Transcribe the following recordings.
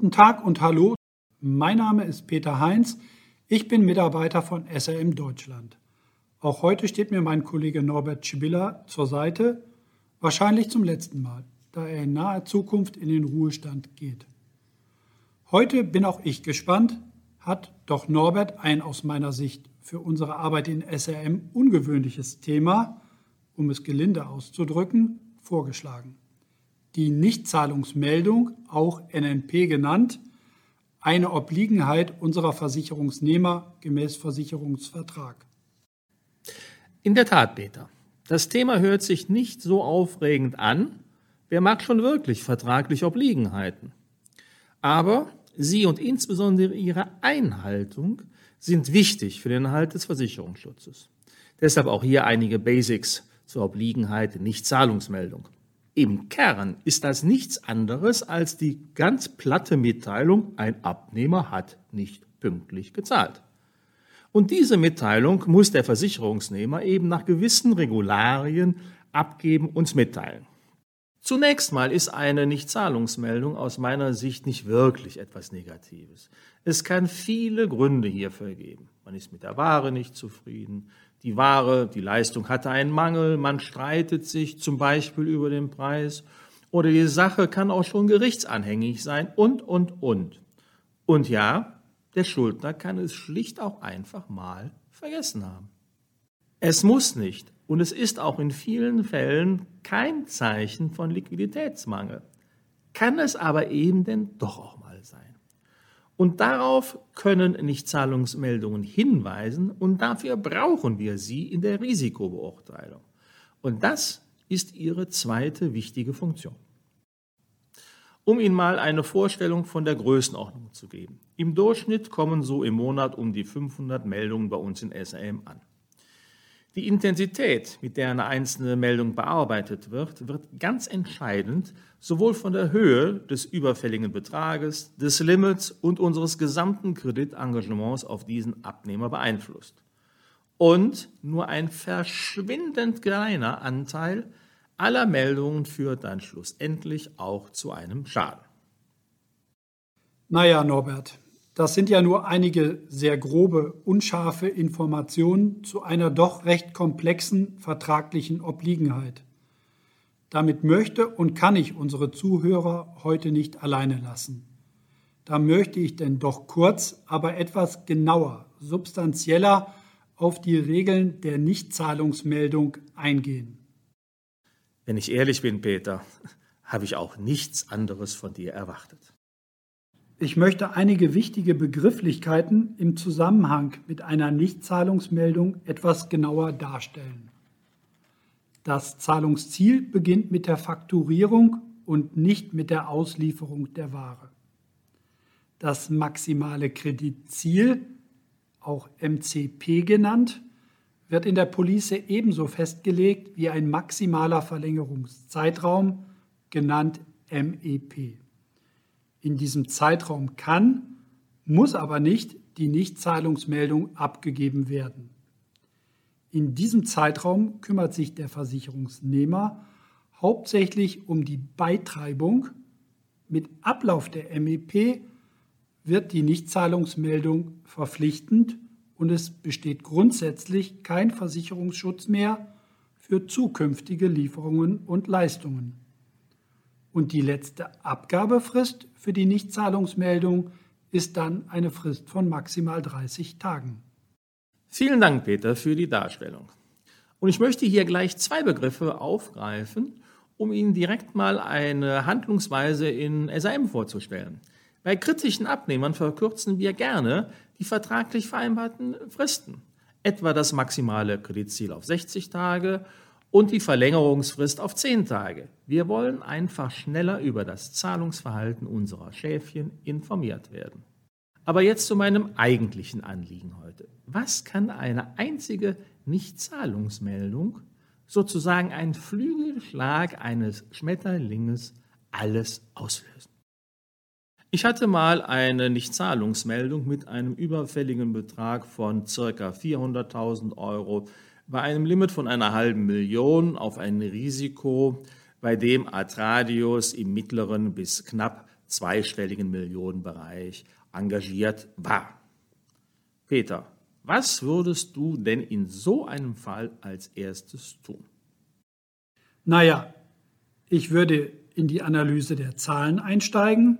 Guten Tag und hallo. Mein Name ist Peter Heinz. Ich bin Mitarbeiter von SRM Deutschland. Auch heute steht mir mein Kollege Norbert Schibilla zur Seite, wahrscheinlich zum letzten Mal, da er in naher Zukunft in den Ruhestand geht. Heute bin auch ich gespannt, hat doch Norbert ein aus meiner Sicht für unsere Arbeit in SRM ungewöhnliches Thema, um es gelinde auszudrücken, vorgeschlagen. Die Nichtzahlungsmeldung, auch NNP genannt, eine Obliegenheit unserer Versicherungsnehmer gemäß Versicherungsvertrag. In der Tat, Peter. Das Thema hört sich nicht so aufregend an. Wer mag schon wirklich vertragliche Obliegenheiten? Aber sie und insbesondere ihre Einhaltung sind wichtig für den Erhalt des Versicherungsschutzes. Deshalb auch hier einige Basics zur Obliegenheit Nichtzahlungsmeldung. Im Kern ist das nichts anderes als die ganz platte Mitteilung, ein Abnehmer hat nicht pünktlich gezahlt. Und diese Mitteilung muss der Versicherungsnehmer eben nach gewissen Regularien abgeben, uns mitteilen. Zunächst mal ist eine Nichtzahlungsmeldung aus meiner Sicht nicht wirklich etwas Negatives. Es kann viele Gründe hierfür geben. Man ist mit der Ware nicht zufrieden, die Ware, die Leistung hatte einen Mangel, man streitet sich zum Beispiel über den Preis oder die Sache kann auch schon gerichtsanhängig sein und, und, und. Und ja, der Schuldner kann es schlicht auch einfach mal vergessen haben. Es muss nicht und es ist auch in vielen Fällen kein Zeichen von Liquiditätsmangel. Kann es aber eben denn doch auch mal sein. Und darauf können Nichtzahlungsmeldungen hinweisen und dafür brauchen wir sie in der Risikobeurteilung. Und das ist ihre zweite wichtige Funktion. Um Ihnen mal eine Vorstellung von der Größenordnung zu geben. Im Durchschnitt kommen so im Monat um die 500 Meldungen bei uns in SAM an. Die Intensität, mit der eine einzelne Meldung bearbeitet wird, wird ganz entscheidend sowohl von der Höhe des überfälligen Betrages, des Limits und unseres gesamten Kreditengagements auf diesen Abnehmer beeinflusst. Und nur ein verschwindend kleiner Anteil aller Meldungen führt dann schlussendlich auch zu einem Schaden. Naja, Norbert, das sind ja nur einige sehr grobe, unscharfe Informationen zu einer doch recht komplexen vertraglichen Obliegenheit. Damit möchte und kann ich unsere Zuhörer heute nicht alleine lassen. Da möchte ich denn doch kurz, aber etwas genauer, substanzieller auf die Regeln der Nichtzahlungsmeldung eingehen. Wenn ich ehrlich bin, Peter, habe ich auch nichts anderes von dir erwartet. Ich möchte einige wichtige Begrifflichkeiten im Zusammenhang mit einer Nichtzahlungsmeldung etwas genauer darstellen. Das Zahlungsziel beginnt mit der Fakturierung und nicht mit der Auslieferung der Ware. Das maximale Kreditziel, auch MCP genannt, wird in der Police ebenso festgelegt wie ein maximaler Verlängerungszeitraum, genannt MEP. In diesem Zeitraum kann, muss aber nicht die Nichtzahlungsmeldung abgegeben werden. In diesem Zeitraum kümmert sich der Versicherungsnehmer hauptsächlich um die Beitreibung. Mit Ablauf der MEP wird die Nichtzahlungsmeldung verpflichtend und es besteht grundsätzlich kein Versicherungsschutz mehr für zukünftige Lieferungen und Leistungen. Und die letzte Abgabefrist für die Nichtzahlungsmeldung ist dann eine Frist von maximal 30 Tagen. Vielen Dank, Peter, für die Darstellung. Und ich möchte hier gleich zwei Begriffe aufgreifen, um Ihnen direkt mal eine Handlungsweise in SAM vorzustellen. Bei kritischen Abnehmern verkürzen wir gerne die vertraglich vereinbarten Fristen, etwa das maximale Kreditziel auf 60 Tage und die Verlängerungsfrist auf zehn Tage. Wir wollen einfach schneller über das Zahlungsverhalten unserer Schäfchen informiert werden. Aber jetzt zu meinem eigentlichen Anliegen heute. Was kann eine einzige Nichtzahlungsmeldung, sozusagen ein Flügelschlag eines Schmetterlinges, alles auslösen? Ich hatte mal eine Nichtzahlungsmeldung mit einem überfälligen Betrag von circa 400.000 Euro bei einem Limit von einer halben Million auf ein Risiko, bei dem Atradius im mittleren bis knapp zweistelligen Millionenbereich engagiert war. Peter, was würdest du denn in so einem Fall als erstes tun? Naja, ich würde in die Analyse der Zahlen einsteigen,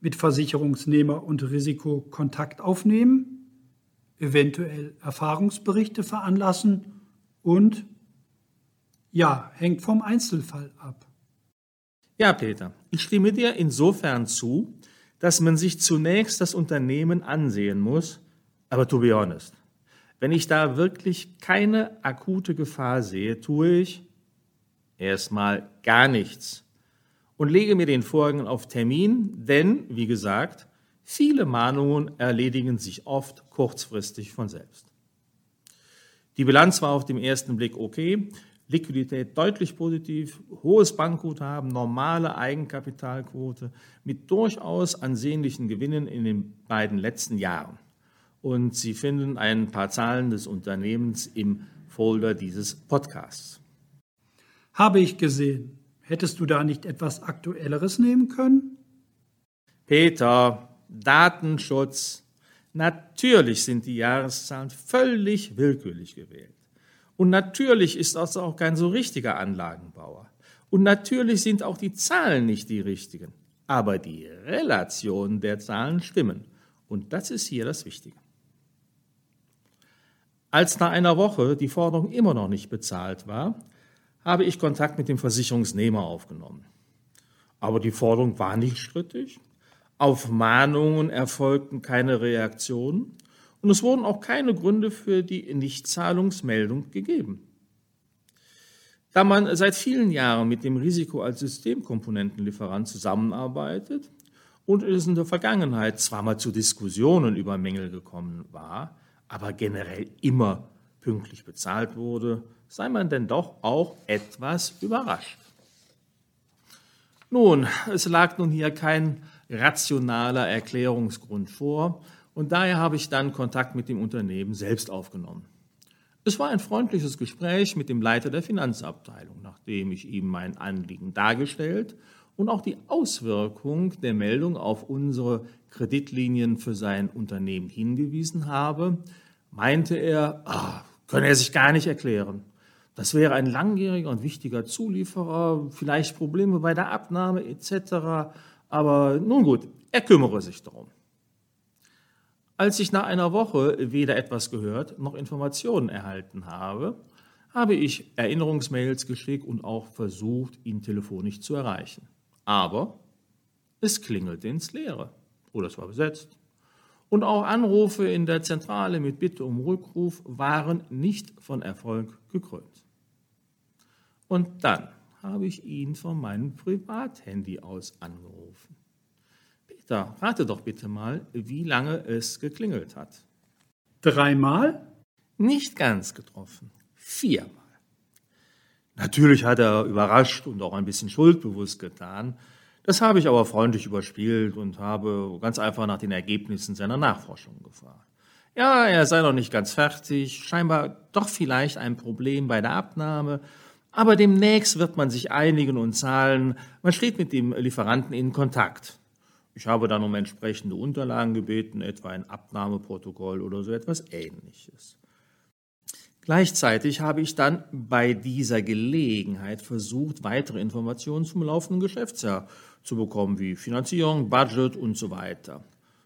mit Versicherungsnehmer und Risiko Kontakt aufnehmen, eventuell Erfahrungsberichte veranlassen und ja, hängt vom Einzelfall ab. Ja, Peter, ich stimme dir insofern zu, dass man sich zunächst das Unternehmen ansehen muss, aber to be honest, wenn ich da wirklich keine akute Gefahr sehe, tue ich erstmal gar nichts und lege mir den Vorgang auf Termin, denn, wie gesagt, viele Mahnungen erledigen sich oft kurzfristig von selbst. Die Bilanz war auf den ersten Blick okay, Liquidität deutlich positiv, hohes Bankguthaben, normale Eigenkapitalquote mit durchaus ansehnlichen Gewinnen in den beiden letzten Jahren. Und Sie finden ein paar Zahlen des Unternehmens im Folder dieses Podcasts. Habe ich gesehen. Hättest du da nicht etwas Aktuelleres nehmen können? Peter, Datenschutz. Natürlich sind die Jahreszahlen völlig willkürlich gewählt. Und natürlich ist das auch kein so richtiger Anlagenbauer. Und natürlich sind auch die Zahlen nicht die richtigen. Aber die Relationen der Zahlen stimmen. Und das ist hier das Wichtige. Als nach einer Woche die Forderung immer noch nicht bezahlt war, habe ich Kontakt mit dem Versicherungsnehmer aufgenommen. Aber die Forderung war nicht strittig. Auf Mahnungen erfolgten keine Reaktionen und es wurden auch keine Gründe für die Nichtzahlungsmeldung gegeben. Da man seit vielen Jahren mit dem Risiko als Systemkomponentenlieferant zusammenarbeitet und es in der Vergangenheit zwar mal zu Diskussionen über Mängel gekommen war, aber generell immer pünktlich bezahlt wurde, sei man denn doch auch etwas überrascht. Nun, es lag nun hier kein rationaler Erklärungsgrund vor, und daher habe ich dann Kontakt mit dem Unternehmen selbst aufgenommen. Es war ein freundliches Gespräch mit dem Leiter der Finanzabteilung, nachdem ich ihm mein Anliegen dargestellt und auch die Auswirkung der Meldung auf unsere Kreditlinien für sein Unternehmen hingewiesen habe, meinte er, ach, könne er sich gar nicht erklären. Das wäre ein langjähriger und wichtiger Zulieferer, vielleicht Probleme bei der Abnahme etc. Aber nun gut, er kümmere sich darum. Als ich nach einer Woche weder etwas gehört noch Informationen erhalten habe, habe ich Erinnerungsmails geschickt und auch versucht, ihn telefonisch zu erreichen. Aber es klingelte ins Leere oder es war besetzt. Und auch Anrufe in der Zentrale mit Bitte um Rückruf waren nicht von Erfolg gekrönt. Und dann habe ich ihn von meinem Privathandy aus angerufen. Da, rate doch bitte mal, wie lange es geklingelt hat. Dreimal? Nicht ganz getroffen. Viermal. Natürlich hat er überrascht und auch ein bisschen schuldbewusst getan. Das habe ich aber freundlich überspielt und habe ganz einfach nach den Ergebnissen seiner Nachforschung gefragt. Ja, er sei noch nicht ganz fertig, scheinbar doch vielleicht ein Problem bei der Abnahme, aber demnächst wird man sich einigen und zahlen. Man steht mit dem Lieferanten in Kontakt. Ich habe dann um entsprechende Unterlagen gebeten, etwa ein Abnahmeprotokoll oder so etwas Ähnliches. Gleichzeitig habe ich dann bei dieser Gelegenheit versucht, weitere Informationen zum laufenden Geschäftsjahr zu bekommen, wie Finanzierung, Budget und so weiter.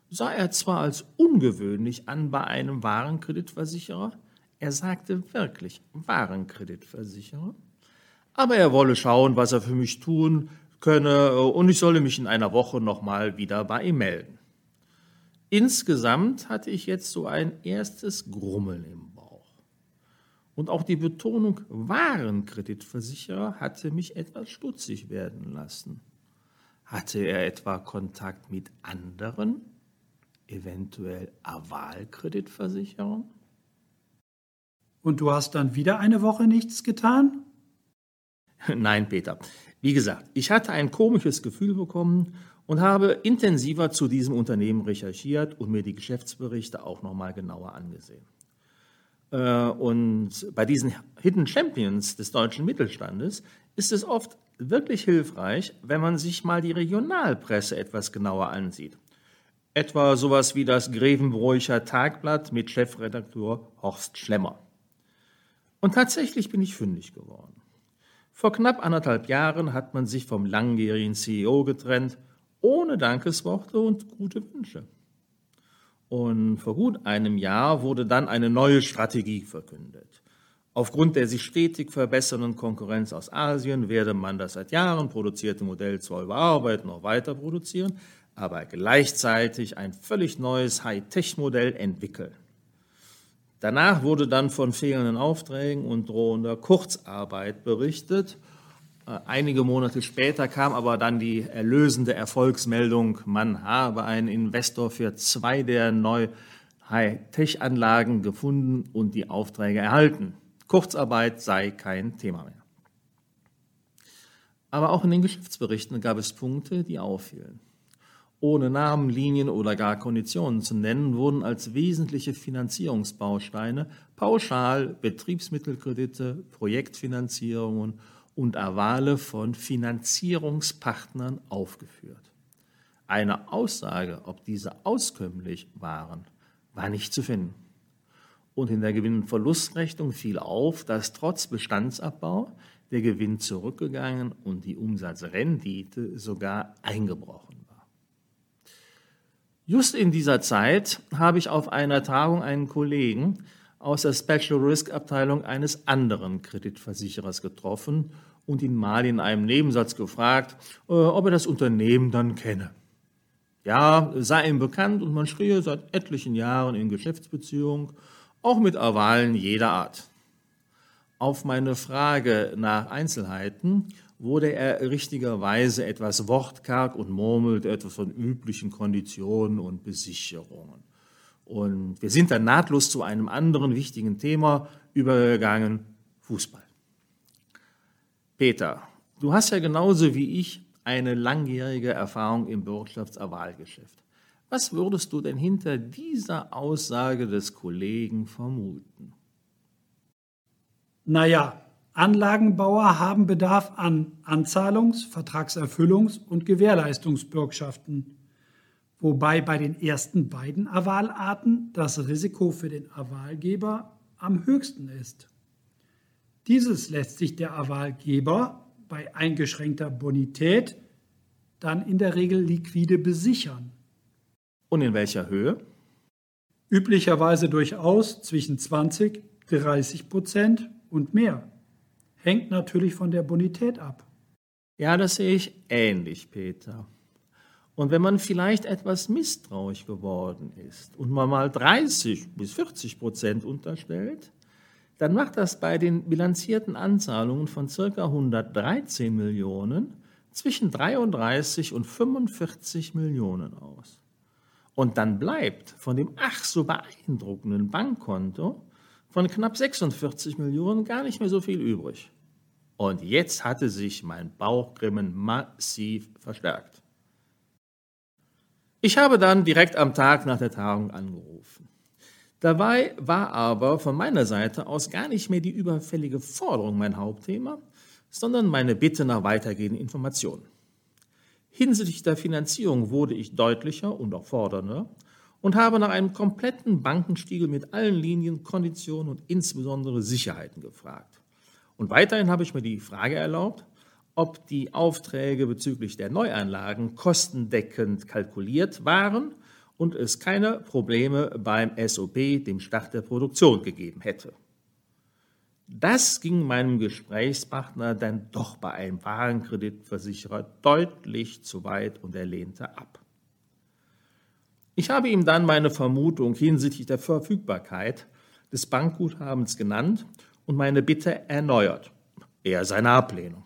Sah er zwar als ungewöhnlich an bei einem Warenkreditversicherer, er sagte wirklich Warenkreditversicherer, aber er wolle schauen, was er für mich tun könne äh, und ich solle mich in einer Woche nochmal wieder bei ihm melden. Insgesamt hatte ich jetzt so ein erstes Grummeln im Bauch. Und auch die Betonung Warenkreditversicherer hatte mich etwas stutzig werden lassen. Hatte er etwa Kontakt mit anderen, eventuell Avalkreditversicherern? Und du hast dann wieder eine Woche nichts getan? Nein, Peter. Wie gesagt, ich hatte ein komisches Gefühl bekommen und habe intensiver zu diesem Unternehmen recherchiert und mir die Geschäftsberichte auch nochmal genauer angesehen. Äh, und bei diesen Hidden Champions des deutschen Mittelstandes ist es oft wirklich hilfreich, wenn man sich mal die Regionalpresse etwas genauer ansieht. Etwa sowas wie das Grevenbräucher Tagblatt mit Chefredakteur Horst Schlemmer. Und tatsächlich bin ich fündig geworden. Vor knapp anderthalb Jahren hat man sich vom langjährigen CEO getrennt, ohne Dankesworte und gute Wünsche. Und vor gut einem Jahr wurde dann eine neue Strategie verkündet. Aufgrund der sich stetig verbessernden Konkurrenz aus Asien werde man das seit Jahren produzierte Modell zwar überarbeiten, noch weiter produzieren, aber gleichzeitig ein völlig neues Hightech-Modell entwickeln. Danach wurde dann von fehlenden Aufträgen und drohender Kurzarbeit berichtet. Äh, einige Monate später kam aber dann die erlösende Erfolgsmeldung, man habe einen Investor für zwei der neu Hightech-Anlagen gefunden und die Aufträge erhalten. Kurzarbeit sei kein Thema mehr. Aber auch in den Geschäftsberichten gab es Punkte, die auffielen ohne Namen, Linien oder gar Konditionen zu nennen, wurden als wesentliche Finanzierungsbausteine pauschal Betriebsmittelkredite, Projektfinanzierungen und Erwale von Finanzierungspartnern aufgeführt. Eine Aussage, ob diese auskömmlich waren, war nicht zu finden. Und in der Gewinn- und Verlustrechnung fiel auf, dass trotz Bestandsabbau der Gewinn zurückgegangen und die Umsatzrendite sogar eingebrochen Just in dieser Zeit habe ich auf einer Tagung einen Kollegen aus der Special Risk Abteilung eines anderen Kreditversicherers getroffen und ihn mal in einem Nebensatz gefragt, äh, ob er das Unternehmen dann kenne. Ja, sei ihm bekannt und man stehe seit etlichen Jahren in Geschäftsbeziehung, auch mit Avalen jeder Art. Auf meine Frage nach Einzelheiten wurde er richtigerweise etwas wortkarg und murmelt etwas von üblichen Konditionen und Besicherungen. Und wir sind dann nahtlos zu einem anderen wichtigen Thema übergegangen, Fußball. Peter, du hast ja genauso wie ich eine langjährige Erfahrung im Bürgschaftserwahlgeschäft. Was würdest du denn hinter dieser Aussage des Kollegen vermuten? Naja, Anlagenbauer haben Bedarf an Anzahlungs-, Vertragserfüllungs- und Gewährleistungsbürgschaften, wobei bei den ersten beiden Avalarten das Risiko für den Avalgeber am höchsten ist. Dieses lässt sich der Avalgeber bei eingeschränkter Bonität dann in der Regel liquide besichern. Und in welcher Höhe? Üblicherweise durchaus zwischen 20, 30 Prozent und mehr hängt natürlich von der Bonität ab. Ja, das sehe ich ähnlich, Peter. Und wenn man vielleicht etwas misstrauisch geworden ist und man mal 30 bis 40 Prozent unterstellt, dann macht das bei den bilanzierten Anzahlungen von ca. 113 Millionen zwischen 33 und 45 Millionen aus. Und dann bleibt von dem ach so beeindruckenden Bankkonto von knapp 46 Millionen gar nicht mehr so viel übrig. Und jetzt hatte sich mein Bauchgrimmen massiv verstärkt. Ich habe dann direkt am Tag nach der Tagung angerufen. Dabei war aber von meiner Seite aus gar nicht mehr die überfällige Forderung mein Hauptthema, sondern meine Bitte nach weitergehenden Informationen. Hinsichtlich der Finanzierung wurde ich deutlicher und auch fordernder und habe nach einem kompletten Bankenstiegel mit allen Linien, Konditionen und insbesondere Sicherheiten gefragt. Und weiterhin habe ich mir die Frage erlaubt, ob die Aufträge bezüglich der Neuanlagen kostendeckend kalkuliert waren und es keine Probleme beim SOP, dem Start der Produktion, gegeben hätte. Das ging meinem Gesprächspartner dann doch bei einem Warenkreditversicherer deutlich zu weit und er lehnte ab. Ich habe ihm dann meine Vermutung hinsichtlich der Verfügbarkeit des Bankguthabens genannt und meine Bitte erneuert. Er seine Ablehnung.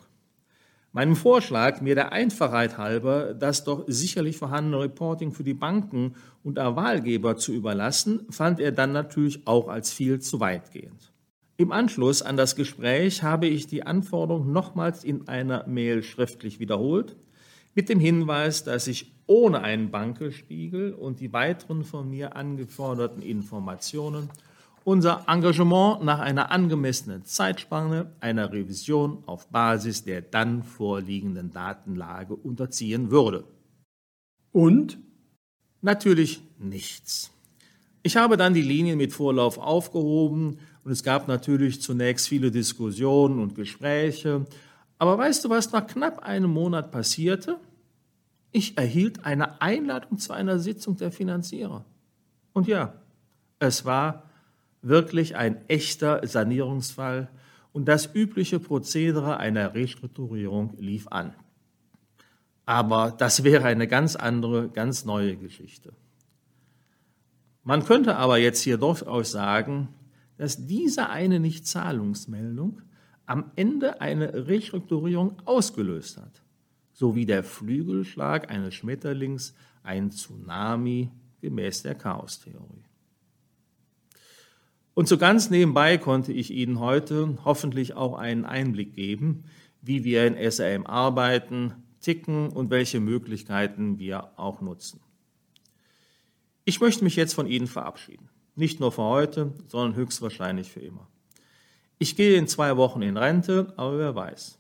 Meinem Vorschlag, mir der Einfachheit halber das doch sicherlich vorhandene Reporting für die Banken und der Wahlgeber zu überlassen, fand er dann natürlich auch als viel zu weitgehend. Im Anschluss an das Gespräch habe ich die Anforderung nochmals in einer Mail schriftlich wiederholt mit dem Hinweis, dass ich ohne einen Bankespiegel und die weiteren von mir angeforderten Informationen unser Engagement nach einer angemessenen Zeitspanne einer Revision auf Basis der dann vorliegenden Datenlage unterziehen würde. Und? Natürlich nichts. Ich habe dann die Linien mit Vorlauf aufgehoben und es gab natürlich zunächst viele Diskussionen und Gespräche. Aber weißt du, was nach knapp einem Monat passierte? Ich erhielt eine Einladung zu einer Sitzung der Finanzierer. Und ja, es war wirklich ein echter Sanierungsfall und das übliche Prozedere einer Restrukturierung lief an. Aber das wäre eine ganz andere, ganz neue Geschichte. Man könnte aber jetzt hier durchaus sagen, dass diese eine Nichtzahlungsmeldung am Ende eine Restrukturierung ausgelöst hat, sowie der Flügelschlag eines Schmetterlings ein Tsunami gemäß der Chaostheorie. Und so ganz nebenbei konnte ich Ihnen heute hoffentlich auch einen Einblick geben, wie wir in SRM arbeiten, ticken und welche Möglichkeiten wir auch nutzen. Ich möchte mich jetzt von Ihnen verabschieden. Nicht nur für heute, sondern höchstwahrscheinlich für immer. Ich gehe in zwei Wochen in Rente, aber wer weiß.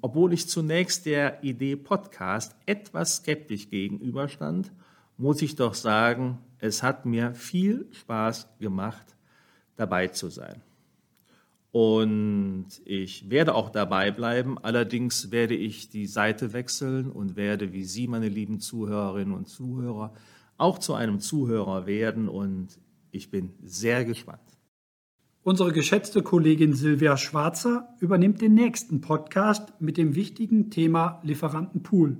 Obwohl ich zunächst der Idee Podcast etwas skeptisch gegenüberstand, muss ich doch sagen, es hat mir viel Spaß gemacht, dabei zu sein. Und ich werde auch dabei bleiben, allerdings werde ich die Seite wechseln und werde, wie Sie, meine lieben Zuhörerinnen und Zuhörer, auch zu einem Zuhörer werden und ich bin sehr gespannt. Unsere geschätzte Kollegin Silvia Schwarzer übernimmt den nächsten Podcast mit dem wichtigen Thema Lieferantenpool.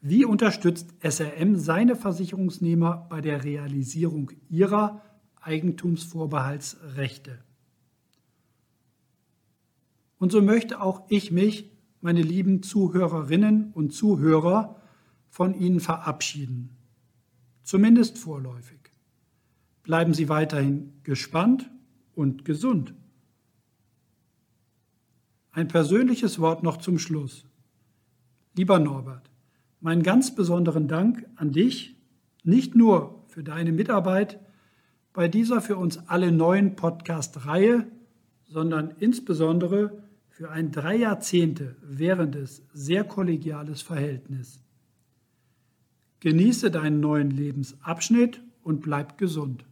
Wie unterstützt SRM seine Versicherungsnehmer bei der Realisierung ihrer Eigentumsvorbehaltsrechte. Und so möchte auch ich mich, meine lieben Zuhörerinnen und Zuhörer, von Ihnen verabschieden. Zumindest vorläufig. Bleiben Sie weiterhin gespannt und gesund. Ein persönliches Wort noch zum Schluss. Lieber Norbert, meinen ganz besonderen Dank an dich, nicht nur für deine Mitarbeit, bei dieser für uns alle neuen Podcast-Reihe, sondern insbesondere für ein drei Jahrzehnte währendes sehr kollegiales Verhältnis. Genieße deinen neuen Lebensabschnitt und bleib gesund.